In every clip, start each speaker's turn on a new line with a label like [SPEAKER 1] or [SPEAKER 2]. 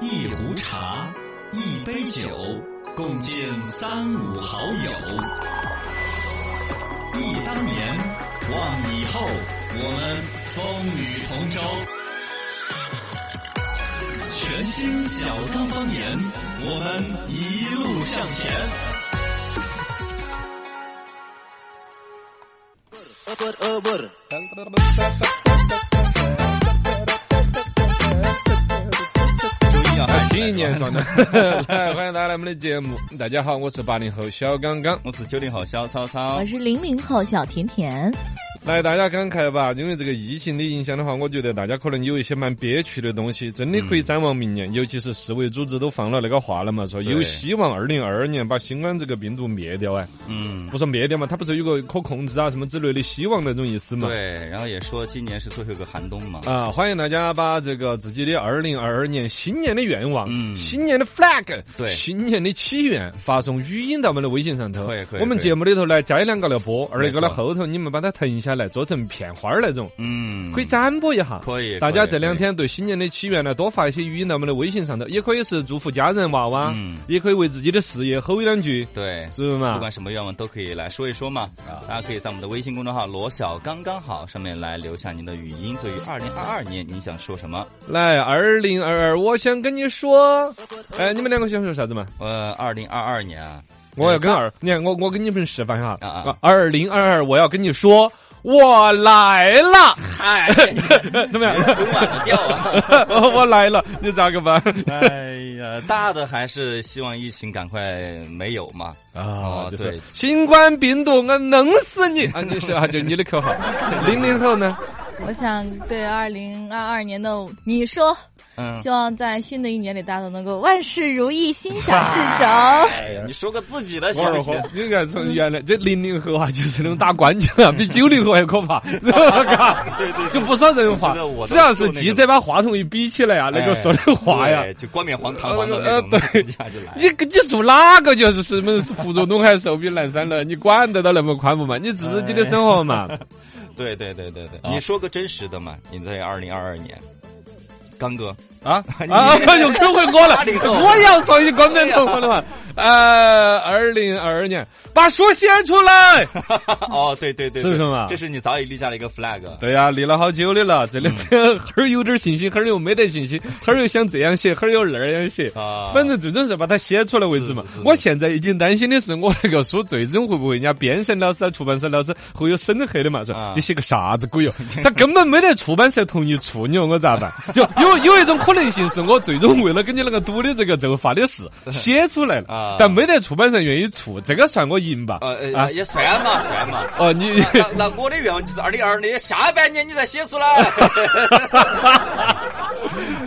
[SPEAKER 1] 一壶茶，一杯酒，共敬三五好友。忆当年，望以后，我们风雨同舟。全新小刚方言，我们一路向前。
[SPEAKER 2] 听一年算的，来欢迎大家来我们的节目。大家好，我是八零后小刚刚，
[SPEAKER 3] 我是九零后小超超
[SPEAKER 4] 我，是零零后小甜甜。
[SPEAKER 2] 来大家感慨吧。因为这个疫情的影响的话，我觉得大家可能有一些蛮憋屈的东西，真的可以展望明年。尤其是世卫组织都放了那个话了嘛，说有希望二零二二年把新冠这个病毒灭掉哎，
[SPEAKER 3] 嗯，
[SPEAKER 2] 不说灭掉嘛，它不是有个可控制啊什么之类的希望那种意思嘛。
[SPEAKER 3] 对，然后也说今年是最后一个寒冬嘛，
[SPEAKER 2] 啊，欢迎大家把这个自己的二零二二年新年的愿望、
[SPEAKER 3] 嗯
[SPEAKER 2] 新年的 flag、
[SPEAKER 3] 对
[SPEAKER 2] 新年的祈愿发送语音到我们的微信上头。
[SPEAKER 3] 可以可以
[SPEAKER 2] 我们节目里头来摘两个来播，而一个呢后头你们把它腾下来，做成片花儿那种，
[SPEAKER 3] 嗯，
[SPEAKER 2] 可以展播一下。
[SPEAKER 3] 可以，
[SPEAKER 2] 大家这两天对新年的祈愿呢，多发一些语音到我们的微信上头，也可以是祝福家人娃娃，
[SPEAKER 3] 嗯
[SPEAKER 2] 也可以为自己的事业吼一两句，
[SPEAKER 3] 对。
[SPEAKER 2] 是不是嘛？
[SPEAKER 3] 不管什么愿望都可以来说一说嘛，啊大家可以在我们的微信公众号“罗小刚刚好”上面来留下您的语音，对于二零二二年你想说什么？
[SPEAKER 2] 来，二零二二，我想跟你说，哎，你们两个想说啥子嘛？
[SPEAKER 3] 呃，二零二二年啊，
[SPEAKER 2] 我要跟二，你看我我给你们示范一下
[SPEAKER 3] 啊啊
[SPEAKER 2] 二零二二，我要跟你说，我来了，
[SPEAKER 3] 嗨，
[SPEAKER 2] 怎么样？我来了，你咋个办？
[SPEAKER 3] 哎呀，大的还是希望疫情赶快没有嘛。
[SPEAKER 2] 啊
[SPEAKER 3] 哦，
[SPEAKER 2] 就是
[SPEAKER 3] 对
[SPEAKER 2] 新冠病毒，我弄死你啊！你是啊，就是你的口号。零零后呢？
[SPEAKER 4] 我想对二零二二年的你说，
[SPEAKER 3] 嗯，
[SPEAKER 4] 希望在新的一年里，大家都能够万事如意，心想事成。
[SPEAKER 3] 哎呀，你说个自己的行
[SPEAKER 2] 我二
[SPEAKER 3] 不行？，
[SPEAKER 2] 你看从原来这零零后啊，就是那种打官腔啊，比九零后还可怕，是吧？嘎
[SPEAKER 3] 对对，
[SPEAKER 2] 就不说人话只要是记者把话筒一比起来啊，那个说的话呀，
[SPEAKER 3] 就冠冕堂皇的
[SPEAKER 2] 呃
[SPEAKER 3] 那种，
[SPEAKER 2] 对
[SPEAKER 3] 一下就来了。
[SPEAKER 2] 你你做哪个就是什么福州东海寿比南山了？你管得到那么宽不嘛？你自己的生活嘛。
[SPEAKER 3] 对对对对对，
[SPEAKER 2] 啊
[SPEAKER 3] 你说个真实的嘛？你在二零二二年，刚哥，
[SPEAKER 2] 啊
[SPEAKER 3] 你
[SPEAKER 2] 啊！又 Q 回我了我也要说一句冠冕堂皇的话。呃，二零二二年把书写出来。
[SPEAKER 3] 哦，对对对，对
[SPEAKER 2] 是不是嘛
[SPEAKER 3] 这是你早已立下了一个 flag。
[SPEAKER 2] 对呀、立了好久的了。这两天哈儿有点信心，哈儿又没得信心，哈儿又想这样写，哈儿又那样写。
[SPEAKER 3] 啊
[SPEAKER 2] 反正最终是把它写出来为止嘛我现在已经担心的是，我那个书最终会不会人家编审老师啊、出版社老师会有审核的嘛？说
[SPEAKER 3] 啊
[SPEAKER 2] 这写个啥子鬼哟？他根本没得出版社同意处，你说我咋办？就有有一种可能性是我最终为了跟你那个赌的这个这个发的誓写出来了
[SPEAKER 3] 啊，
[SPEAKER 2] 但没得出版社愿意出，这个算我赢吧？
[SPEAKER 3] 呃
[SPEAKER 2] 啊
[SPEAKER 3] 呃，也算嘛算嘛。
[SPEAKER 2] 哦，你。
[SPEAKER 3] 那那我的愿望就是二零二二年下半年你再写出来。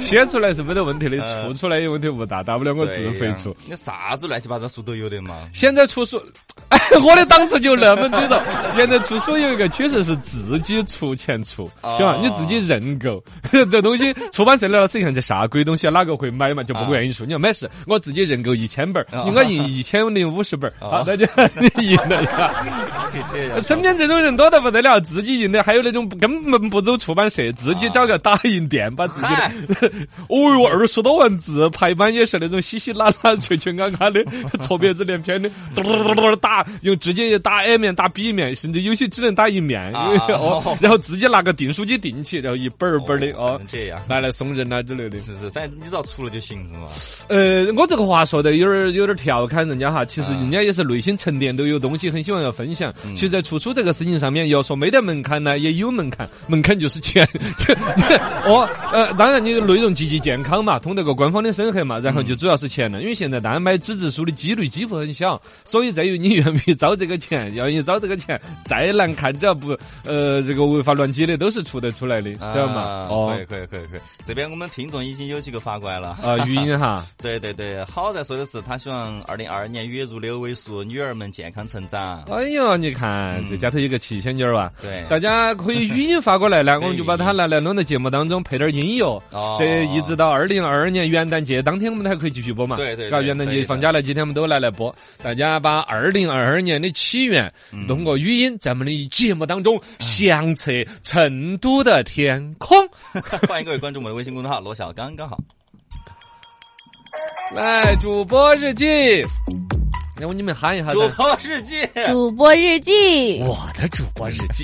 [SPEAKER 2] 写出来是没得问题的，
[SPEAKER 3] 呃
[SPEAKER 2] 出出来有问题不大，大不了我自费出。
[SPEAKER 3] 你啥子乱七八糟书都有的嘛。
[SPEAKER 2] 现在出书，哎，我的档次就那么低了。现在出书有一个趋势是自己出钱出，
[SPEAKER 3] 哦
[SPEAKER 2] 是吧？你自己认购 这东西，出版社的老师一看这啥鬼东西，哪个会买嘛？就不愿意出。你要没事，我自己认购一千本应该印一千零五十本好，那就你赢了。身边这种人多得不得了，自己印的，还有那种根本不走出版社，自己找个打印店，把自己 哦哟，二十多万字，排版也是那种稀稀拉拉、缺缺嘎嘎的，错别字连篇的，嘟嘟嘟嘟嘟打，用直接打 A 面、打 B 面，甚至有些只能打一面，然后自己拿个订书机订起，然后一本儿本儿的哦
[SPEAKER 3] 哦，这样。
[SPEAKER 2] 拿来送人啊之类的。
[SPEAKER 3] 是是，反正你只要出了就行，是吗？
[SPEAKER 2] 呃，我这个话说的有点儿有点儿调侃人家哈，其实人家也是内心沉淀都有东西，很喜欢要分享。其实，在出书这个事情上面，要说没得门槛呢，也有门槛，门槛就是钱。哦，呃，当然你内容积极健康嘛，通得过官方的审核嘛，然后就主要是钱了。因为现在大家买纸质书的几率几乎很小，所以在于你愿不愿意招这个钱，要愿意遭这个钱，再难看只要不呃这个违法乱纪的，都是出得出来的，知道吗？
[SPEAKER 3] 啊
[SPEAKER 2] 哦
[SPEAKER 3] 可以，可以可以可以。这边我们听众已经有几个发过来了。
[SPEAKER 2] 啊，语音哈。
[SPEAKER 3] 对对对，好在说的是他希望二零二二年月入六位数，女儿们健康成长。
[SPEAKER 2] 哎呦，你看这家头有个七仙女儿吧！
[SPEAKER 3] 对，
[SPEAKER 2] 大家可以语音发过来呢，我们就把它拿来弄到节目当中配点音乐。
[SPEAKER 3] 哦
[SPEAKER 2] 这一直到二零二二年元旦节当天，我们还可以继续播嘛？嘎，
[SPEAKER 3] 对对对
[SPEAKER 2] 元旦节放假了，几天我们都来来播。大家把二零二二年的起源
[SPEAKER 3] 嗯
[SPEAKER 2] 通过语音在我们的节目当中响彻成都的天空。
[SPEAKER 3] 欢迎各位关注我们的微信公众号“罗小刚刚好
[SPEAKER 2] 来，主播日记，来我你们喊一下
[SPEAKER 3] 主。播日记，
[SPEAKER 4] 主播日记，
[SPEAKER 2] 我的主播日记，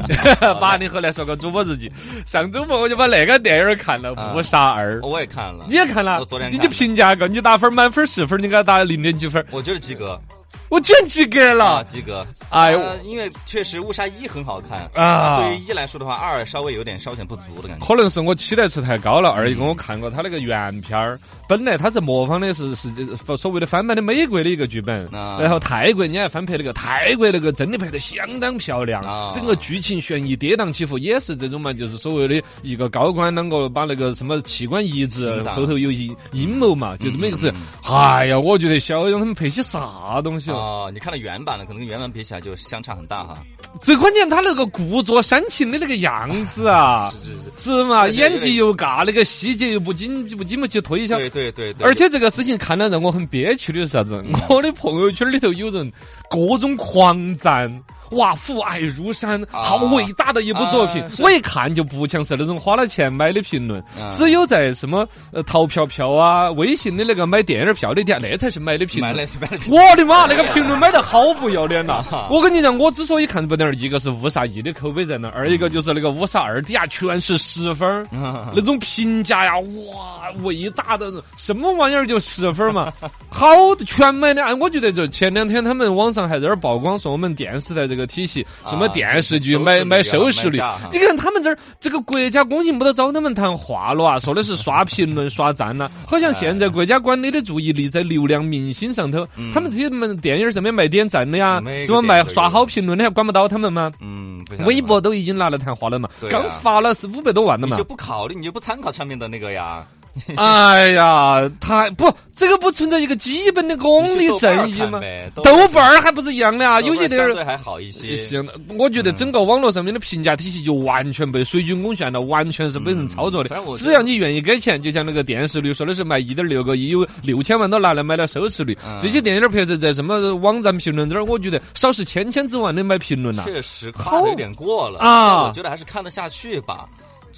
[SPEAKER 2] 八零 后来说个主播日记。上周末我就把那个电影看了
[SPEAKER 3] 啊《
[SPEAKER 2] 误杀二》，
[SPEAKER 3] 我也看了
[SPEAKER 2] 你，也看了
[SPEAKER 3] 我昨天？
[SPEAKER 2] 你评价个，你打分满分十分，你给他打零点几分？
[SPEAKER 3] 我觉得及格
[SPEAKER 2] 我居然及格
[SPEAKER 3] 啊，
[SPEAKER 2] 了！
[SPEAKER 3] 及格。
[SPEAKER 2] 哎呦
[SPEAKER 3] 呃因为确实误杀一很好看
[SPEAKER 2] 啊
[SPEAKER 3] 对于一来说的话，二稍微有点稍显不足的感觉。
[SPEAKER 2] 可能是我期待值太高了。二一个我看过他那个原片儿，本来他是模仿的是是所谓的翻版的美国的一个剧本，
[SPEAKER 3] 啊
[SPEAKER 2] 然后泰国你还翻拍那个泰国那个真的拍的相当漂亮
[SPEAKER 3] 啊，
[SPEAKER 2] 整个剧情悬疑跌宕起伏，也是这种嘛，就是所谓的一个高官啷个把那个什么器官移植后头有阴阴谋嘛，就这么一个事
[SPEAKER 3] 嗯。
[SPEAKER 2] 哎呀，我觉得肖央他们拍些啥东西哦？
[SPEAKER 3] 哦，你看了原版的，可能跟原版比起来就相差很大哈。
[SPEAKER 2] 最关键他那个故作煽情的那个样子啊，
[SPEAKER 3] 是是是，
[SPEAKER 2] 是嘛？演技又尬，那个细节又不经不经不起推销。
[SPEAKER 3] 对对对对，
[SPEAKER 2] 而且这个事情看了让我很憋屈的是啥子？我的朋友圈里头有人各种狂赞。哇，父爱如山，
[SPEAKER 3] 啊
[SPEAKER 2] 好伟大的一部作品！我一看就不像是那种花了钱买的评论，
[SPEAKER 3] 啊
[SPEAKER 2] 只有在什么呃淘票票啊、微信的那个买电影票的店，那才是买的评论
[SPEAKER 3] 买了。是买了，
[SPEAKER 2] 我的妈！那个评论买的好不要脸呐
[SPEAKER 3] 啊！
[SPEAKER 2] 我跟你讲，我之所以看这部电影，一个是误杀一的口碑在那儿，二一个就是那个误杀二底下全是十分 那种评价呀，哇，伟大的什么玩意儿就十分儿嘛，好全买的。哎，我觉得就前两天他们网上还在那儿曝光说我们电视台这个体系，什么
[SPEAKER 3] 啊
[SPEAKER 2] 电视剧买买收视率你看他们这儿这个国家工信部都找他们谈话了啊，说的是刷评论、刷赞呐、好像现在国家管理的注意力在流量明星上头，他们这些们电影上面卖点赞的呀什么卖刷好评论的，还管不到他们吗？
[SPEAKER 3] 嗯，
[SPEAKER 2] 微博都已经拿来谈话了嘛，
[SPEAKER 3] 啊
[SPEAKER 2] 刚发了是五百多万的嘛
[SPEAKER 3] 你就。不考虑，你就不参考上面的那个呀？
[SPEAKER 2] 哎呀，他不，这个不存在一个基本的公理正义吗？
[SPEAKER 3] 豆
[SPEAKER 2] 豆瓣儿还不是一样的啊，有些电影
[SPEAKER 3] 相对还好一些。
[SPEAKER 2] 行，我觉得整个网络上面的评价体系就完全被水军攻陷了，完全是被人操作的只要你愿意给钱，就像那个电视率说的是卖一点六个亿，有六千万都拿来买了收视率
[SPEAKER 3] 嗯。
[SPEAKER 2] 这些电影拍摄在什么网站评论这儿，我觉得少是千千之万的买评论呐。
[SPEAKER 3] 确实夸的有点过了
[SPEAKER 2] 啊
[SPEAKER 3] 我觉得还是看得下去吧。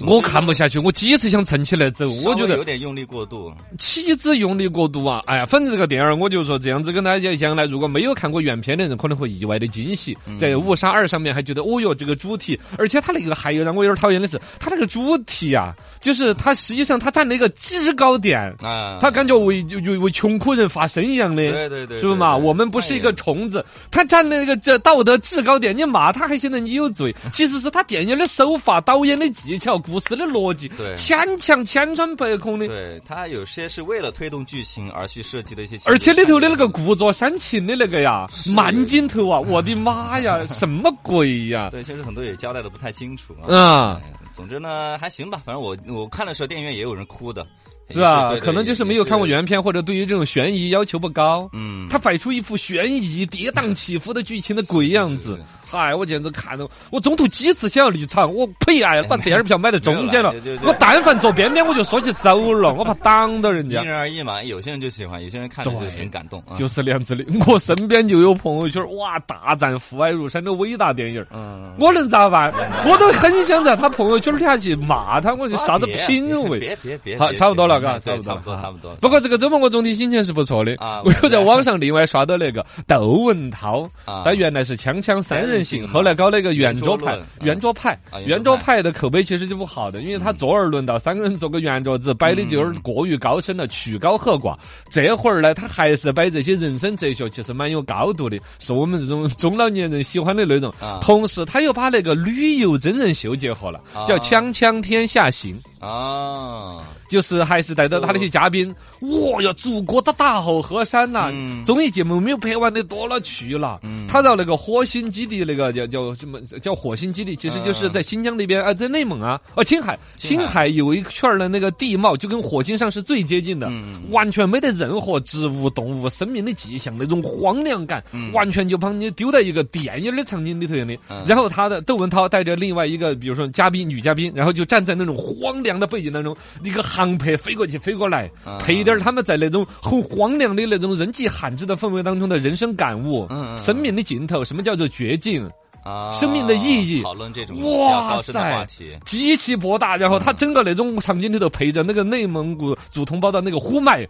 [SPEAKER 2] 我看不下去，我几次想撑起来走，我觉得
[SPEAKER 3] 有点用力过度。
[SPEAKER 2] 岂止用力过度啊！哎呀，反正这个电影儿我就说这样子跟大家讲来，如果没有看过原片的人，可能会意外的惊喜。
[SPEAKER 3] 嗯
[SPEAKER 2] 在《误杀二》上面还觉得，哦哟，这个主题，而且他那个还有让我有点讨厌的是，他那个主题啊，就是他实际上他站了一个制高点，
[SPEAKER 3] 啊，
[SPEAKER 2] 他感觉为就就为穷苦人发声一样的。
[SPEAKER 3] 对对对，
[SPEAKER 2] 是不是嘛？我们不是一个虫子，他站那个这道德制高点，你骂他还显得你有罪。其实是他电影的手法、导演的技巧、故事的逻辑，
[SPEAKER 3] 对
[SPEAKER 2] 牵强千疮百孔的。
[SPEAKER 3] 对他有些是为了推动剧情而去设计的一些
[SPEAKER 2] 而且里头的那个故作煽情的那个呀，慢镜头啊，我的妈呀，什么鬼呀？
[SPEAKER 3] 对，其实很多也交代的不太清楚啊。
[SPEAKER 2] 啊，
[SPEAKER 3] 哎总之呢，还行吧。反正我我看的时候，电影院也有人哭的，
[SPEAKER 2] 是吧可能就是没有看过。原片，或者对于这种悬疑要求不高。
[SPEAKER 3] 嗯，
[SPEAKER 2] 他摆出一副悬疑、跌宕起伏的剧情的鬼样子嗨，我简直看了，我中途几次想要离场，我呸哎，把电影票买在中间了我但凡坐边边我就说起走了，我怕挡到人家
[SPEAKER 3] 因。人而异嘛，有些人就喜欢，有些人看着就很感动啊。
[SPEAKER 2] 就是那样子的，我身边就有朋友圈，哇，大赞《父爱如山》的伟大电影。
[SPEAKER 3] 嗯，
[SPEAKER 2] 我能咋办？我都很想在他朋友圈底下去骂他，我就啥子品味？
[SPEAKER 3] 别别别，
[SPEAKER 2] 好，差不多了，嘎，
[SPEAKER 3] 差不多
[SPEAKER 2] 差不多，
[SPEAKER 3] 差不多。
[SPEAKER 2] 不过这个周末我总体心情是不错的
[SPEAKER 3] 啊
[SPEAKER 2] 我又在网上另外刷到那个窦文涛
[SPEAKER 3] 啊，
[SPEAKER 2] 他原来是锵锵三人行，
[SPEAKER 3] 三人行
[SPEAKER 2] 后来搞那个圆桌派
[SPEAKER 3] 圆桌
[SPEAKER 2] 派
[SPEAKER 3] 啊，
[SPEAKER 2] 圆桌派的口碑其实就不好的，因为他坐而论道，三个人坐个圆桌子，摆的就有点过于高深了，曲高和寡。这会儿呢，他还是摆这些人生哲学，其实蛮有高度的，是我们这种 中老年人喜欢的内容
[SPEAKER 3] 啊。
[SPEAKER 2] 同时，他又把那个旅游真人秀结合了，叫《
[SPEAKER 3] 啊
[SPEAKER 2] 锵锵天下行》。
[SPEAKER 3] 啊，
[SPEAKER 2] 就是还是带着他那些嘉宾，哇呀，祖国的大好河山呐、
[SPEAKER 3] 嗯。
[SPEAKER 2] 综艺节目没有拍完的多了去了。
[SPEAKER 3] 嗯。
[SPEAKER 2] 他到那个火星基地，那个叫叫什么叫火星基地，其实就是在新疆那边啊，在内蒙啊，哦，青海，
[SPEAKER 3] 青海。
[SPEAKER 2] 有一圈儿的那个地貌就跟火星上是最接近的，
[SPEAKER 3] 嗯。
[SPEAKER 2] 完全没得任何植物、动物、生命的迹象，那种荒凉感，
[SPEAKER 3] 嗯。
[SPEAKER 2] 完全就把你丢在一个电影的场景里头一样的。
[SPEAKER 3] 嗯。
[SPEAKER 2] 然后他的窦文涛带着另外一个，比如说嘉宾女嘉宾，然后就站在那种荒凉的背景当中，一个航拍飞过去飞过来，
[SPEAKER 3] 嗯
[SPEAKER 2] 配点儿他们在那种很荒凉的那种人迹罕至的氛围当中的人生感悟，生命的尽头，什么叫做绝境？
[SPEAKER 3] 啊，
[SPEAKER 2] 生命的意义
[SPEAKER 3] 讨论这种
[SPEAKER 2] 哇塞。极其博大，然后他整个那种场景里头配着那个内蒙古族同胞的那个呼麦，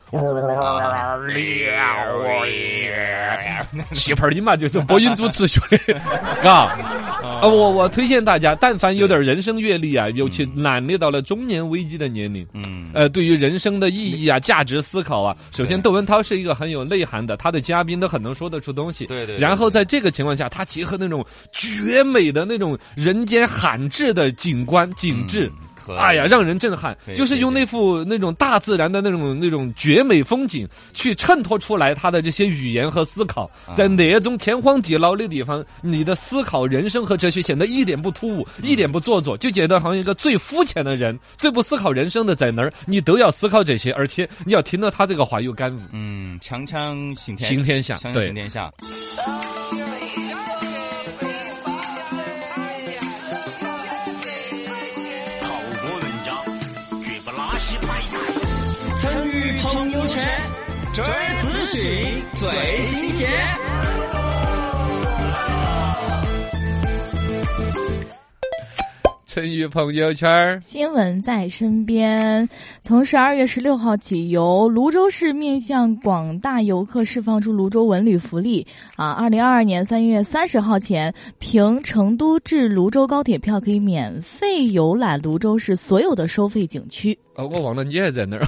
[SPEAKER 2] 气泡儿的嘛，就是播音主持学的，嘎。啊，我我推荐大家，但凡有点人生阅历啊，尤其揽历到了中年危机的年龄，
[SPEAKER 3] 嗯，
[SPEAKER 2] 呃，对于人生的意义啊、价值思考啊，首先窦文涛是一个很有内涵的，他的嘉宾都很能说得出东西。
[SPEAKER 3] 对对对
[SPEAKER 2] 然后在这个情况下，他结合那种绝美的那种人间罕至的景观景致。
[SPEAKER 3] 嗯
[SPEAKER 2] 哎呀，让人震撼。就是用那幅那种大自然的那种那种绝美风景，去衬托出来他的这些语言和思考。
[SPEAKER 3] 啊。
[SPEAKER 2] 在那种天荒地老的地方，你的思考人生和哲学显得一点不突兀，一点不做作，就觉得好像一个最肤浅的人、最不思考人生的在那儿，你都要思考这些，而且你要听到他这个话有感悟。
[SPEAKER 3] 嗯，锵锵行天。
[SPEAKER 2] 行天下
[SPEAKER 3] 锵锵
[SPEAKER 2] 对
[SPEAKER 5] 朋友圈，这儿资讯最新鲜。
[SPEAKER 2] 成语朋友圈，
[SPEAKER 4] 新闻在身边。从十二月十六号起，由泸州市面向广大游客释放出泸州文旅福利啊！二零二二年三月三十号前，凭成都至泸州高铁票可以免费游览泸州市所有的收费景区。
[SPEAKER 2] 哦，我忘了你还在那儿。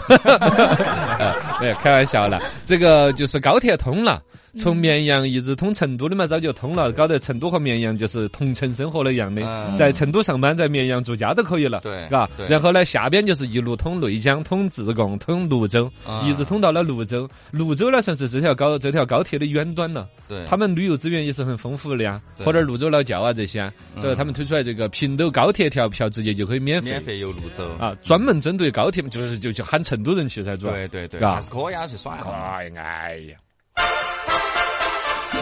[SPEAKER 2] 没有开玩笑了，这个就是高铁通了。从绵阳一直通成都的嘛，早就通了，搞得成都和绵阳就是同城生活了一样的，
[SPEAKER 3] 嗯
[SPEAKER 2] 在成都上班，在绵阳住家都可以了，
[SPEAKER 3] 对
[SPEAKER 2] 嘎
[SPEAKER 3] 对。
[SPEAKER 2] 然后呢，下边就是一路通内江、通自贡、通泸州，
[SPEAKER 3] 啊
[SPEAKER 2] 一直通到了泸州。泸州呢，算是这条高这条高铁的远端了。
[SPEAKER 3] 对，
[SPEAKER 2] 他们旅游资源也是很丰富的呀，
[SPEAKER 3] 对
[SPEAKER 2] 喝点泸州老窖啊这些啊，所以他们推出来这个平斗高铁条票直接就可以免费
[SPEAKER 3] 免费游泸州。
[SPEAKER 2] 啊，专门针对高铁，就是就就喊成都人去噻，主要。
[SPEAKER 3] 对对对，还是可以啊，去耍
[SPEAKER 2] 哎呀，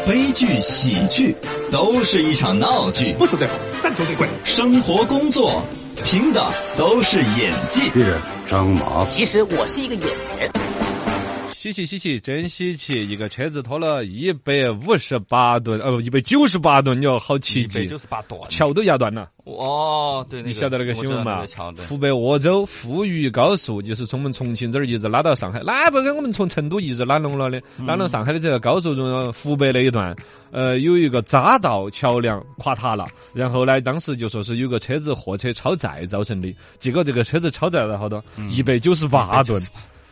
[SPEAKER 5] 悲剧、喜剧都是一场闹剧，
[SPEAKER 6] 不求最好，但求最贵。
[SPEAKER 5] 生活、工作凭的都是演技。
[SPEAKER 6] 别人张麻，
[SPEAKER 7] 其实我是一个演员。
[SPEAKER 2] 稀奇稀奇，真稀奇！一个车子拖了一百五十八吨，呃，一百九十八吨，你说好奇迹
[SPEAKER 3] 九十八吨。
[SPEAKER 2] 桥都压断了，
[SPEAKER 3] 哦，对，那个
[SPEAKER 2] 你晓得那个新闻嘛
[SPEAKER 3] 我知道那个桥？
[SPEAKER 2] 湖北鄂州富渝高速就是从我们重庆这儿一直拉到上海，那不跟我们从成都一直拉拢了的，拉拢上海的这个高速中，湖北那一段，呃，有一个匝道桥梁垮塌了，然后呢，当时就说是有个车子货车超载造成的，结果这个车子超载了好多，一百九十八吨。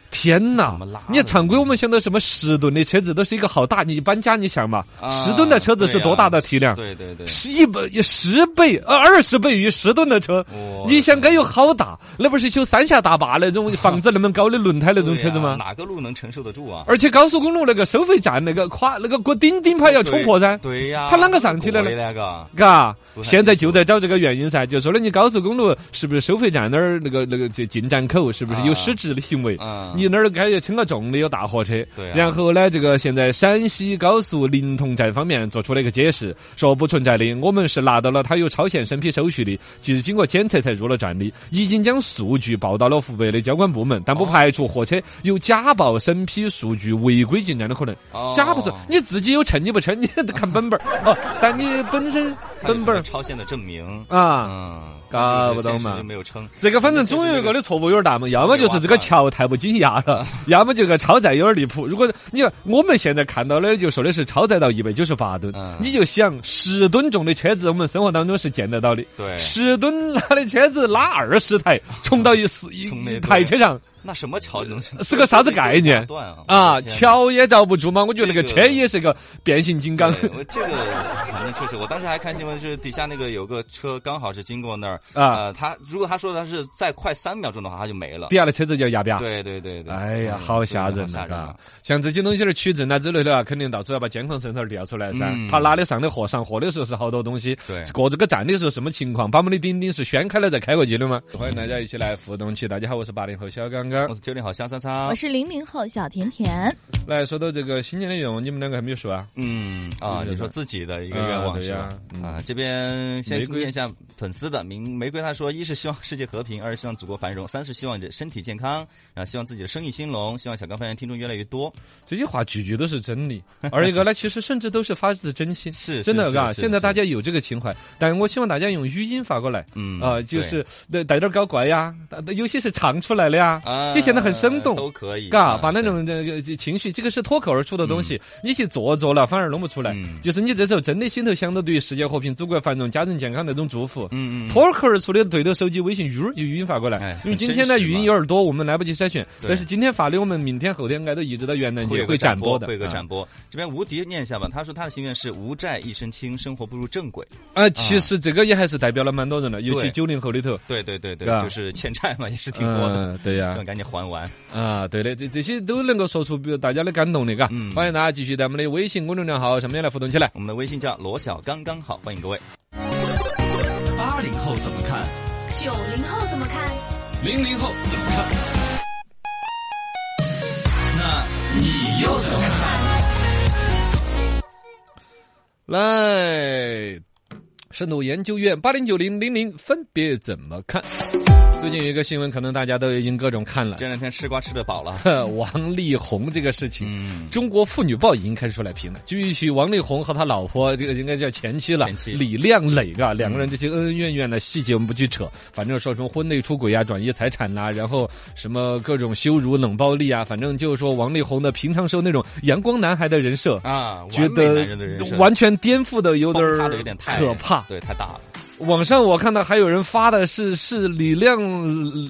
[SPEAKER 2] 天呐
[SPEAKER 3] 怎么拉！
[SPEAKER 2] 你常规我们想到什么十吨的车子都是一个好大，你搬家你想嘛，
[SPEAKER 3] 啊
[SPEAKER 2] 十吨的车子是多大的体量？
[SPEAKER 3] 对对对，
[SPEAKER 2] 十一倍、十倍、呃二十倍于十吨的车
[SPEAKER 3] 哦，
[SPEAKER 2] 你想该有好大？那不是修三峡大坝那种房子那么高的轮胎那种车子吗？
[SPEAKER 3] 哪个路能承受得住啊？
[SPEAKER 2] 而且高速公路那个收费站那个跨那个过顶顶牌要冲破噻，
[SPEAKER 3] 对呀，
[SPEAKER 2] 它啷个上去的呢
[SPEAKER 3] 贵那个，
[SPEAKER 2] 嘎现在就在找这个原因噻，就说的你高速公路是不是收费站那儿那个那个进进站口是不是有失职的行为？
[SPEAKER 3] 啊。
[SPEAKER 2] 你那儿该要称了重的有大货车，
[SPEAKER 3] 对啊。
[SPEAKER 2] 然后呢，这个现在陕西高速临潼站方面做出了一个解释，说不存在的，我们是拿到了他有超限审批手续的，就是经过检测才入了站的，已经将数据报到了湖北的交管部门，但不
[SPEAKER 3] 哦。
[SPEAKER 2] 排除货车有假报审批数据违规进站的可能。
[SPEAKER 3] 哦。
[SPEAKER 2] 假不是你自己有称你不称，你 看本本儿。哦，但你本身本本儿
[SPEAKER 3] 什么超限的证明，
[SPEAKER 2] 啊。
[SPEAKER 3] 嗯，
[SPEAKER 2] 搞不懂嘛。
[SPEAKER 3] 就没有称，
[SPEAKER 2] 这个反正总有一个的错误有点大嘛，要么就是这个桥太不紧压了，要么就个超载有点离谱。如果你看我们现在看到的就说的是超载到一百九十八吨
[SPEAKER 3] 嗯，
[SPEAKER 2] 你就想十吨重的车子，我们生活当中是见得到的。
[SPEAKER 3] 对。
[SPEAKER 2] 十吨拉的车子拉二十台，冲到一四一台车上，
[SPEAKER 3] 那什么桥能
[SPEAKER 2] 是个啥子概念
[SPEAKER 3] 断啊？
[SPEAKER 2] 桥也遭不住吗。我觉得那个车也是个变形金刚
[SPEAKER 3] 我这个反正确实，我当时还看新闻，是底下那个有个车刚好是经过那儿
[SPEAKER 2] 啊
[SPEAKER 3] 呃，他如果他说他是再快三秒钟的话，他就没了
[SPEAKER 2] 底。下的车子就压扁。
[SPEAKER 3] 对对对对，
[SPEAKER 2] 哎呀，
[SPEAKER 3] 嗯
[SPEAKER 2] 好吓人呐！
[SPEAKER 3] 好吓人啊，
[SPEAKER 2] 像这些东西的取证啊之类的啊，肯定到处要把监控摄像头调出来噻
[SPEAKER 3] 嗯。
[SPEAKER 2] 他哪里上的货，上货的时候是好多东西，
[SPEAKER 3] 对
[SPEAKER 2] 过这个站的时候什么情况，把我们的顶顶是掀开了再开过去的吗？欢迎大家一起来互动起。大家好，我是八零后小刚刚
[SPEAKER 3] 我。是九零后香苍苍
[SPEAKER 4] 我，是零零后小甜甜，
[SPEAKER 2] 来说到这个新年的愿望，你们两个还没有说啊？
[SPEAKER 3] 嗯啊，
[SPEAKER 2] 对
[SPEAKER 3] 你说自己的一个愿望是吧
[SPEAKER 2] 啊
[SPEAKER 3] 这边先
[SPEAKER 2] 玫瑰
[SPEAKER 3] 今天像粉丝的，明玫瑰他说，一是希望世界和平，二是希望祖国繁荣，三是希望身体健康，啊，希望自己的生意兴隆，希望小刚方言听众越来越多。
[SPEAKER 2] 这些话句句都是真理。而一个呢，其实甚至都是发自真心，
[SPEAKER 3] 是
[SPEAKER 2] 真的，嘎。
[SPEAKER 3] 是
[SPEAKER 2] 现在大家有这个情怀，但我希望大家用语音发过来，
[SPEAKER 3] 嗯
[SPEAKER 2] 啊，就是带带点搞怪呀，有些是唱出来的呀，
[SPEAKER 3] 啊
[SPEAKER 2] 就显得很生动，
[SPEAKER 3] 都可以，
[SPEAKER 2] 嘎，
[SPEAKER 3] 啊
[SPEAKER 2] 把那种这个情绪，这个是脱口而出的东西，你去做做了反而弄不出来。
[SPEAKER 3] 嗯。
[SPEAKER 2] 就是你这时候真的心头想到对于世界和平、祖国繁荣、家人健康那种祝福，
[SPEAKER 3] 嗯嗯，
[SPEAKER 2] 脱口而出的对着手机微信语就语音发过来
[SPEAKER 3] 哎。
[SPEAKER 2] 因为今天呢
[SPEAKER 3] 很真实嘛。
[SPEAKER 2] 语音有点多，我们来不及筛选，但是今天发的我们明天后天应该都一直到元旦节
[SPEAKER 3] 会
[SPEAKER 2] 展播的，
[SPEAKER 3] 会个
[SPEAKER 2] 啊
[SPEAKER 3] 展播。这边吴迪念一下吧，他说他的心愿是无债一身轻，生活步入正轨。
[SPEAKER 2] 啊，其实这个也还是代表了蛮多人的，尤其九零后里头。
[SPEAKER 3] 对对对对，就是欠债嘛，也是挺多的，
[SPEAKER 2] 嗯，对呀
[SPEAKER 3] 赶紧还完。
[SPEAKER 2] 啊，对的，这这些都能够说出比如大家的感动的，嘎
[SPEAKER 3] 嗯。
[SPEAKER 2] 欢迎大家继续在我们的微信公众账号上面来互动起来。
[SPEAKER 3] 我们的微信叫罗小刚刚好，欢迎各位。
[SPEAKER 1] 八零后怎么看？
[SPEAKER 7] 九零后怎么看？
[SPEAKER 1] 零零后怎么看？那你又怎么看？
[SPEAKER 2] 来，深度研究院八零九零零零分别怎么看？最近有一个新闻，可能大家都已经各种看了。
[SPEAKER 3] 这两天吃瓜吃的饱了。
[SPEAKER 2] 王力宏这个事情，
[SPEAKER 3] 嗯，
[SPEAKER 2] 中国妇女报已经开始出来评了。据悉，王力宏和他老婆这个应该叫前妻了，
[SPEAKER 3] 前妻
[SPEAKER 2] 李亮磊啊，两个人这些恩恩怨怨的细节我们不去扯，反正说什么婚内出轨啊、转移财产呐、然后什么各种羞辱、冷暴力啊，反正就是说王力宏的平常时候那种阳光男孩的人设。
[SPEAKER 3] 啊，
[SPEAKER 2] 觉得完全颠覆的有点
[SPEAKER 3] 有点太
[SPEAKER 2] 可怕。
[SPEAKER 3] 对，太大了。
[SPEAKER 2] 网上我看到还有人发的是是李亮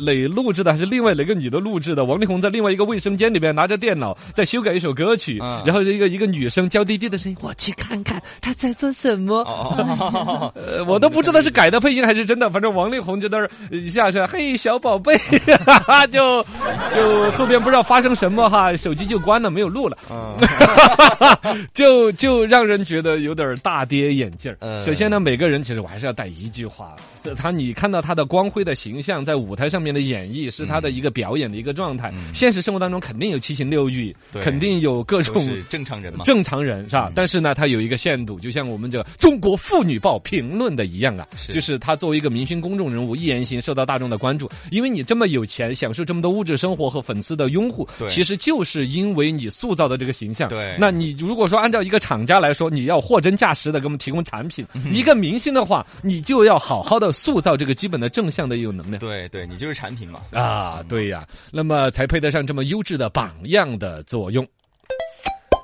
[SPEAKER 2] 磊录制的，还是另外哪个女的录制的？王力宏在另外一个卫生间里边拿着电脑在修改一首歌曲，
[SPEAKER 3] 嗯
[SPEAKER 2] 然后一个一个女生娇滴滴的声音，我去看看他在做什么。
[SPEAKER 3] 哦哦，
[SPEAKER 2] 呃，我都不知道是改的配音还是真的，反正王力宏就在那儿一下是嘿小宝贝，哈哈，就就后边不知道发生什么哈，手机就关了，没有录了。
[SPEAKER 3] 嗯，
[SPEAKER 2] 就就让人觉得有点大跌眼镜。
[SPEAKER 3] 嗯
[SPEAKER 2] 首先呢，每个人其实我还是要带一句话，他你看到他的光辉的形象在舞台上面的演绎，是他的一个表演的一个状态。
[SPEAKER 3] 嗯
[SPEAKER 2] 现实生活当中肯定有七情六欲，
[SPEAKER 3] 对
[SPEAKER 2] 肯定有各种。
[SPEAKER 3] 正常人嘛。
[SPEAKER 2] 正常人是吧？但是呢，他有一个限度，就像我们这《中国妇女报》评论的一样啊，
[SPEAKER 3] 是
[SPEAKER 2] 就是他作为一个明星公众人物，一言行受到大众的关注，因为你这么有钱，享受这么多物质生活和粉丝的拥护，
[SPEAKER 3] 对
[SPEAKER 2] 其实就是因为你塑造的这个形象。
[SPEAKER 3] 对
[SPEAKER 2] 那你如果说按照一个厂家来说，你要货真价实的给我们提供产品，
[SPEAKER 3] 嗯
[SPEAKER 2] 一个明星的话，你就要好好的塑造这个基本的正向的一种能量。
[SPEAKER 3] 对对，你就是产品嘛。
[SPEAKER 2] 啊，对呀，那么才配得上这么优质的榜样的作用。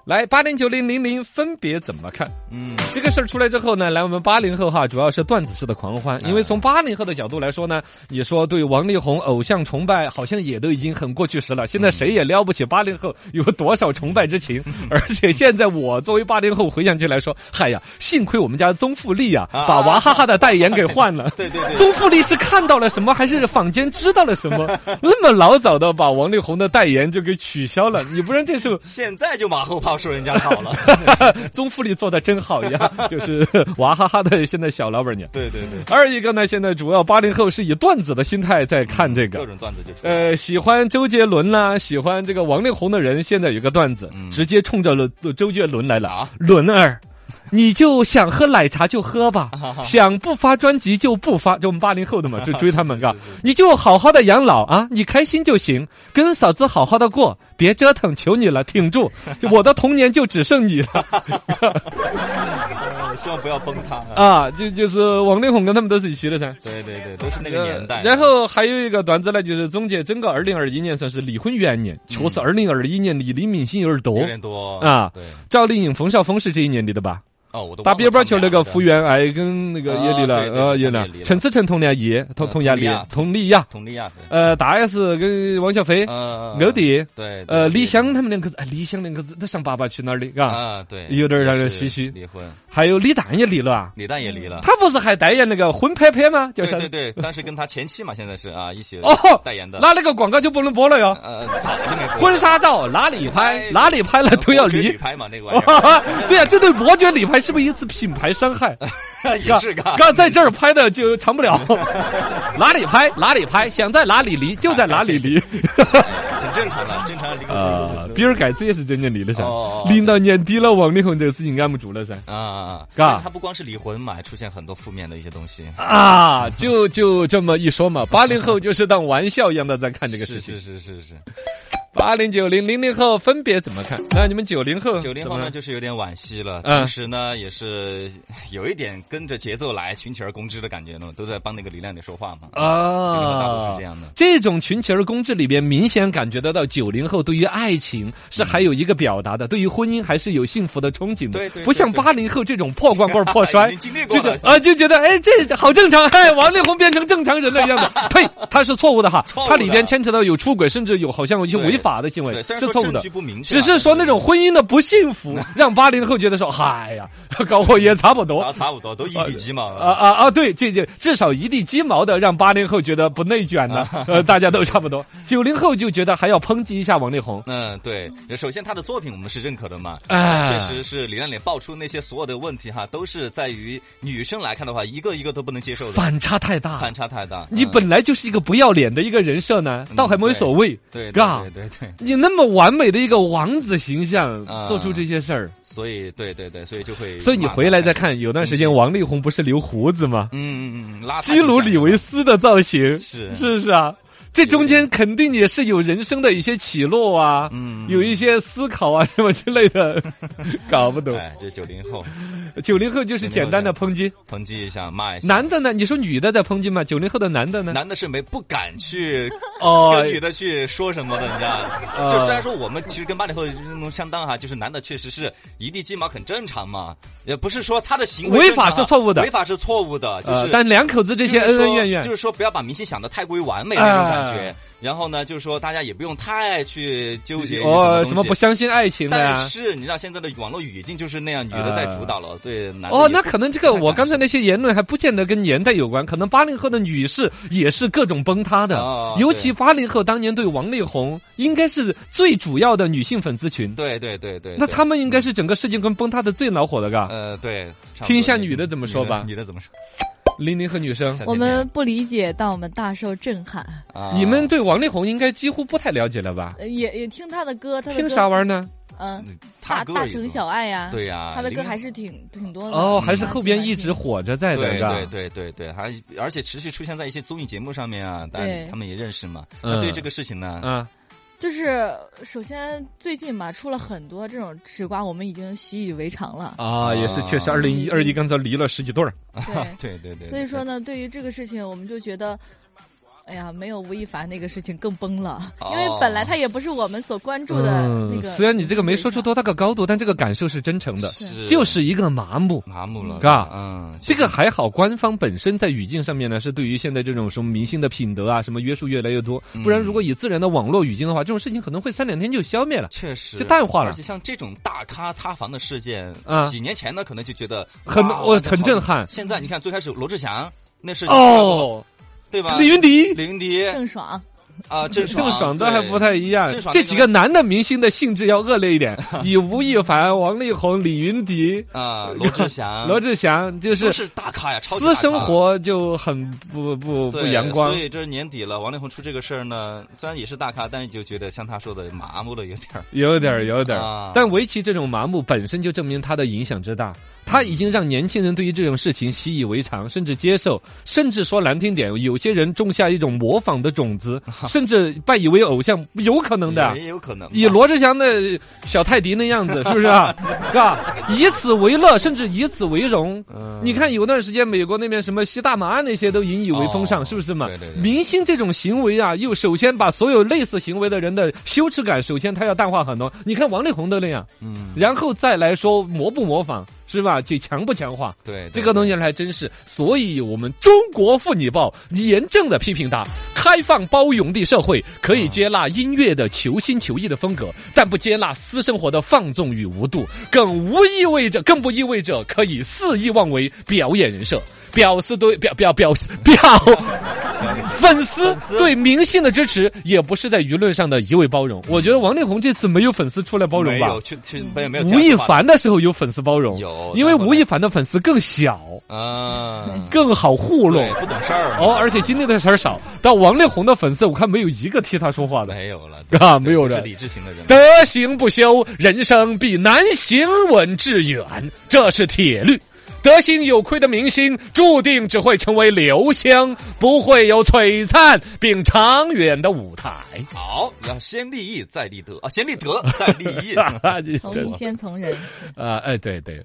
[SPEAKER 2] 来，八零九零零零分别怎么看？
[SPEAKER 3] 嗯，
[SPEAKER 2] 这个事儿出来之后呢，来我们八零后哈，主要是段子式的狂欢，因为从八零后的角度来说呢，你说对王力宏偶像崇拜，好像也都已经很过去时了。现在谁也撩不起八零后有多少崇拜之情，而且现在我作为八零后回想起来说，嗨呀，幸亏我们家宗馥莉啊，
[SPEAKER 3] 啊
[SPEAKER 2] 把娃哈哈的代言给换了。
[SPEAKER 3] 对对对，
[SPEAKER 2] 宗馥莉是看到了什么，还是坊间知道了什么？那么老早的把王力宏的代言就给取消了，你不然这时候
[SPEAKER 3] 现在就马后炮说人家好了。
[SPEAKER 2] 宗馥莉做的真好呀，就是娃哈哈的现在小老板娘。
[SPEAKER 3] 对对对，
[SPEAKER 2] 二一个呢，现在主要八零后是以段子的心态在看这个。
[SPEAKER 3] 各种段子就出。
[SPEAKER 2] 呃，喜欢周杰伦啦，喜欢这个王力宏的人，现在有个段子，
[SPEAKER 3] 嗯
[SPEAKER 2] 直接冲着了周杰伦来了
[SPEAKER 3] 啊！
[SPEAKER 2] 伦儿，你就想喝奶茶就喝吧，想不发专辑就不发，就我们八零后的嘛，就追他们嘎你就好好的养老啊，你开心就行，跟嫂子好好的过，别折腾，求你了，挺住，我的童年就只剩你了。
[SPEAKER 3] 呃希望不要崩塌啊！
[SPEAKER 2] 啊，就就是王力宏跟他们都是一起的噻。
[SPEAKER 3] 对对对，都是那个年代。
[SPEAKER 2] 呃然后还有一个段子呢，就是总结整个二零二一年算是离婚元年，确实二零二一年离的明星有点多
[SPEAKER 3] 有。点多
[SPEAKER 2] 啊
[SPEAKER 3] 对，
[SPEAKER 2] 赵丽颖、冯绍峰是这一年离的吧？
[SPEAKER 3] 哦，我都
[SPEAKER 2] 打
[SPEAKER 3] 忘了
[SPEAKER 2] 边边球那个福原爱跟那个也离了，
[SPEAKER 3] 啊对对
[SPEAKER 2] 呃，也了
[SPEAKER 3] 他们也离。了
[SPEAKER 2] 陈思诚佟年一，同
[SPEAKER 3] 呃
[SPEAKER 2] 同年离
[SPEAKER 3] 佟丽娅，
[SPEAKER 2] 佟丽娅。
[SPEAKER 3] 佟丽娅，
[SPEAKER 2] 呃，大 S 跟汪小菲，
[SPEAKER 3] 呃，
[SPEAKER 2] 欧弟。
[SPEAKER 3] 对，
[SPEAKER 2] 呃，李湘他们两口子，哎，李湘两口子，都上《爸爸去哪儿》的，嘎。
[SPEAKER 3] 啊，对，
[SPEAKER 2] 有点让人唏嘘
[SPEAKER 3] 离婚，
[SPEAKER 2] 还有李诞也离了啊。
[SPEAKER 3] 李诞也离了。
[SPEAKER 2] 他不是还代言那个婚拍拍吗？就是
[SPEAKER 3] 对对对，当时跟他前妻嘛，现在是啊 一起
[SPEAKER 2] 哦
[SPEAKER 3] 代言的。
[SPEAKER 2] 那那个广告就不能播了哟。
[SPEAKER 3] 呃，早就没播
[SPEAKER 2] 婚纱照哪里拍，哪里拍了都要离
[SPEAKER 3] 女。拍嘛，那个玩意儿
[SPEAKER 2] 对呀、这对伯爵李拍是不是一次品牌伤害？
[SPEAKER 3] 也是个。
[SPEAKER 2] 刚在这儿拍的就长不了，哪里拍哪里拍，想在哪里离就在哪里离。
[SPEAKER 3] 很正常的，正常离个
[SPEAKER 2] 啊，比尔盖茨也是这年离的噻
[SPEAKER 3] 哦，
[SPEAKER 2] 临到年底了，王力宏这个事情按不住了噻。
[SPEAKER 3] 啊，
[SPEAKER 2] 嘎
[SPEAKER 3] 但他不光是离婚嘛，还出现很多负面的一些东西。
[SPEAKER 2] 啊，就就这么一说嘛，八零后就是当玩笑一样的在看这个事情
[SPEAKER 3] 是。是是是是，
[SPEAKER 2] 八零九零零零后分别怎么看？那你们九零后，
[SPEAKER 3] 九零后呢，就是有点惋惜了，
[SPEAKER 2] 嗯
[SPEAKER 3] 同时呢，也是有一点跟着节奏来，群起而攻之的感觉呢，都在帮那个李亮点说话嘛。
[SPEAKER 2] 啊，
[SPEAKER 3] 九零后大多是这样的。
[SPEAKER 2] 这种群起而攻之里边，明显感觉得到九零后对于爱情是还有一个表达的，对于婚姻还是有幸福的憧憬的。
[SPEAKER 3] 对对对
[SPEAKER 2] 不像八零后这种破罐罐破摔
[SPEAKER 3] 已经，历过了
[SPEAKER 2] 就觉啊就觉得哎这好正常，哎 王力宏变成正常人了一样的，呸，他是错误的哈他里边牵扯到有出轨，甚至有好像有一些
[SPEAKER 3] 对
[SPEAKER 2] 违法的行为，
[SPEAKER 3] 对，
[SPEAKER 2] 是错误的只
[SPEAKER 3] 啊，
[SPEAKER 2] 是说那种婚姻的不幸福，让八零后觉得说，嗨呀，搞我也差不多
[SPEAKER 3] 啊，差不多都一地鸡毛
[SPEAKER 2] 啊啊啊！对，这这至少一地鸡毛的，让八零后觉得不内卷呢。呃，大家都差不多。九零后就觉得还要抨击一下王力宏。
[SPEAKER 3] 嗯，对，首先他的作品我们是认可的嘛，
[SPEAKER 2] 哎
[SPEAKER 3] 确实是李亮脸爆出那些所有的问题哈，都是在于女生来看的话，一个一个都不能接受的，
[SPEAKER 2] 反差太大。
[SPEAKER 3] 反差太大。嗯
[SPEAKER 2] 你本来就是一个不要脸的一个人设呢，倒还没所谓。
[SPEAKER 3] 对对
[SPEAKER 2] 嘎
[SPEAKER 3] 对对对，
[SPEAKER 2] 你那么完美的一个王子形象，
[SPEAKER 3] 啊。
[SPEAKER 2] 做出这些事儿，
[SPEAKER 3] 所以对对对，所以就会，
[SPEAKER 2] 所以你回来再，看，有段时间王力宏不是留胡子吗？
[SPEAKER 3] 嗯嗯嗯，拉
[SPEAKER 2] 基努里维斯的造型，
[SPEAKER 3] 是。
[SPEAKER 2] 是不是啊？这中间肯定也是有人生的一些起落啊，
[SPEAKER 3] 嗯
[SPEAKER 2] 有一些思考啊什么之类的，搞不懂。
[SPEAKER 3] 哎，这九零后
[SPEAKER 2] 九零后就是简单的抨击，
[SPEAKER 3] 抨击一下骂一下，
[SPEAKER 2] 男的呢？你说女的在抨击吗？九零后的男的呢？
[SPEAKER 3] 男的是没不敢去
[SPEAKER 2] 哦
[SPEAKER 3] 跟女的去说什么的，你知道？就虽然说我们其实跟八零后那种相当哈，就是男的确实是一地鸡毛很正常嘛，也不是说他的行为
[SPEAKER 2] 违法是错误的
[SPEAKER 3] 违法是错误的，就是
[SPEAKER 2] 呃但两口子这些恩恩怨怨
[SPEAKER 3] 就，是说不要把明星想的太过于完美那种感觉。
[SPEAKER 2] 哎。
[SPEAKER 3] 然后呢，就是说大家也不用太去纠结于
[SPEAKER 2] 哦，什
[SPEAKER 3] 什么
[SPEAKER 2] 么不相信爱情
[SPEAKER 3] 但？是你知道现在的网络语境就是那样，女的在主导了，所以男的
[SPEAKER 2] 哦，那可能这个我刚才那些言论还不见得跟年代有关，可能八零后的女士也是各种崩塌的，
[SPEAKER 3] 哦
[SPEAKER 2] 尤其八零后当年对王力宏应该是最主要的女性粉丝群，
[SPEAKER 3] 对对对对，对。
[SPEAKER 2] 那他们应该是整个世界观崩塌的最恼火的，嘎。
[SPEAKER 3] 呃对，
[SPEAKER 2] 听一下女的怎么说吧。
[SPEAKER 3] 女的怎么说？
[SPEAKER 2] 零零后女生，
[SPEAKER 4] 我们不理解，但我们大受震撼。
[SPEAKER 3] 啊
[SPEAKER 2] 你们对王力宏应该几乎不太了解了吧？
[SPEAKER 4] 呃也也听他的歌，他的
[SPEAKER 2] 听啥玩意儿呢？
[SPEAKER 4] 嗯，
[SPEAKER 3] 他
[SPEAKER 4] 大大城小爱呀，
[SPEAKER 3] 对呀，
[SPEAKER 4] 他的歌还是挺挺多的。
[SPEAKER 2] 哦，
[SPEAKER 4] 嗯
[SPEAKER 2] 还是后边一直火着在的，
[SPEAKER 3] 对对对对对，还而且持续出现在一些综艺节目上面啊，但
[SPEAKER 4] 对
[SPEAKER 3] 他们也认识嘛。
[SPEAKER 2] 嗯
[SPEAKER 3] 那对这个事情呢，
[SPEAKER 2] 啊，
[SPEAKER 4] 就是首先最近吧，出了很多这种吃瓜，我们已经习以为常了。
[SPEAKER 2] 啊，也是确实，二零一二一刚才离了十几对儿，
[SPEAKER 4] 对，
[SPEAKER 3] 对对对，
[SPEAKER 4] 所以说呢，对于这个事情，我们就觉得。哎呀，没有吴亦凡那个事情更崩了，因为
[SPEAKER 3] 哦
[SPEAKER 4] 本来他也不是我们所关注的那个。
[SPEAKER 2] 嗯虽然你这个没说出多大个高度，但这个感受是真诚的，
[SPEAKER 3] 是
[SPEAKER 2] 就是一个麻木。
[SPEAKER 3] 麻木了，
[SPEAKER 2] 嘎
[SPEAKER 3] 嗯，
[SPEAKER 2] 这个还好，官方本身在语境上面呢，是对于现在这种什么明星的品德啊，什么约束越来越多。不然，如果以自然的网络语境的话，这种事情可能会三两天就消灭了。
[SPEAKER 3] 确实
[SPEAKER 2] 就淡化了
[SPEAKER 3] 而且像这种大咖塌房的事件，
[SPEAKER 2] 啊
[SPEAKER 3] 几年前呢可能就觉得
[SPEAKER 2] 很我很震撼
[SPEAKER 3] 现在你看最开始罗志祥那事情
[SPEAKER 2] 哦，
[SPEAKER 3] 对吧？
[SPEAKER 2] 李云迪。
[SPEAKER 3] 李云迪
[SPEAKER 4] 郑爽，
[SPEAKER 3] 啊，郑爽
[SPEAKER 2] 郑爽的还不
[SPEAKER 3] 太
[SPEAKER 2] 太一样
[SPEAKER 3] 郑爽，
[SPEAKER 2] 这几个男的明星的性质要恶劣一点，以吴亦凡、王力宏、李云迪、
[SPEAKER 3] 啊，罗志祥，
[SPEAKER 2] 罗志祥，就是
[SPEAKER 3] 是大咖呀，
[SPEAKER 2] 私生活就很不不不阳光
[SPEAKER 3] 所。以这年底了，王力宏出这个事儿呢，虽然也是大咖，但是就觉得像他说的麻木了有点儿。
[SPEAKER 2] 有点儿，有点。但围棋这种麻木本身就证明他的影响之大，他已经让年轻人对于这种事情习以为常，甚至接受，甚至说难听点，有些人种下一种模仿的种子，甚至拜以为偶像，有可能的。
[SPEAKER 3] 也有可能。
[SPEAKER 2] 以罗志祥的小泰迪那样子，是不是啊？是吧？以此为乐，甚至以此为荣。
[SPEAKER 3] 嗯
[SPEAKER 2] 你看，有段时间美国那边什么吸大麻那些都引以为风尚，
[SPEAKER 3] 哦
[SPEAKER 2] 是不是嘛？
[SPEAKER 3] 对对对
[SPEAKER 2] 明星这种行为啊，又首先把所有类似行为的人的羞耻感，首先他要淡化很多。你看王力宏都那样，
[SPEAKER 3] 嗯，
[SPEAKER 2] 然后再来说模不模仿，是吧？这强不强化？
[SPEAKER 3] 对，
[SPEAKER 2] 这个东西还真是，所以我们中国妇女报严正的批评他：开放包容的社会可以接纳音乐的求新求异的风格，但不接纳私生活的放纵与无度，更无意味着，更不意味着可以肆意妄为表演人设。表示对表表表表，粉丝
[SPEAKER 3] 粉丝
[SPEAKER 2] 对明星的支持，也不是在舆论上的一味包容。我觉得王力宏这次没有粉丝出来包容吧
[SPEAKER 3] 没有，？去去没有没有。
[SPEAKER 2] 吴亦凡的时候有粉丝包容，
[SPEAKER 3] 有
[SPEAKER 2] 因为吴亦凡的粉丝更小，
[SPEAKER 3] 啊，
[SPEAKER 2] 更好糊弄，。
[SPEAKER 3] 不懂事儿
[SPEAKER 2] 哦，而且经历的事儿少。但王力宏的粉丝，我看没有一个替他说话的。
[SPEAKER 3] 没有了
[SPEAKER 2] 啊
[SPEAKER 3] 对
[SPEAKER 2] 没有人
[SPEAKER 3] 是理智型的人。
[SPEAKER 2] 德行不修，人生必难行稳致远，这是铁律。德行有亏的明星，注定只会成为留香，不会有璀璨并长远的舞台。
[SPEAKER 3] 好，要先立义再立德啊，先立德再立义。
[SPEAKER 2] 你这
[SPEAKER 4] 从一先从人。
[SPEAKER 2] 啊，哎，对对。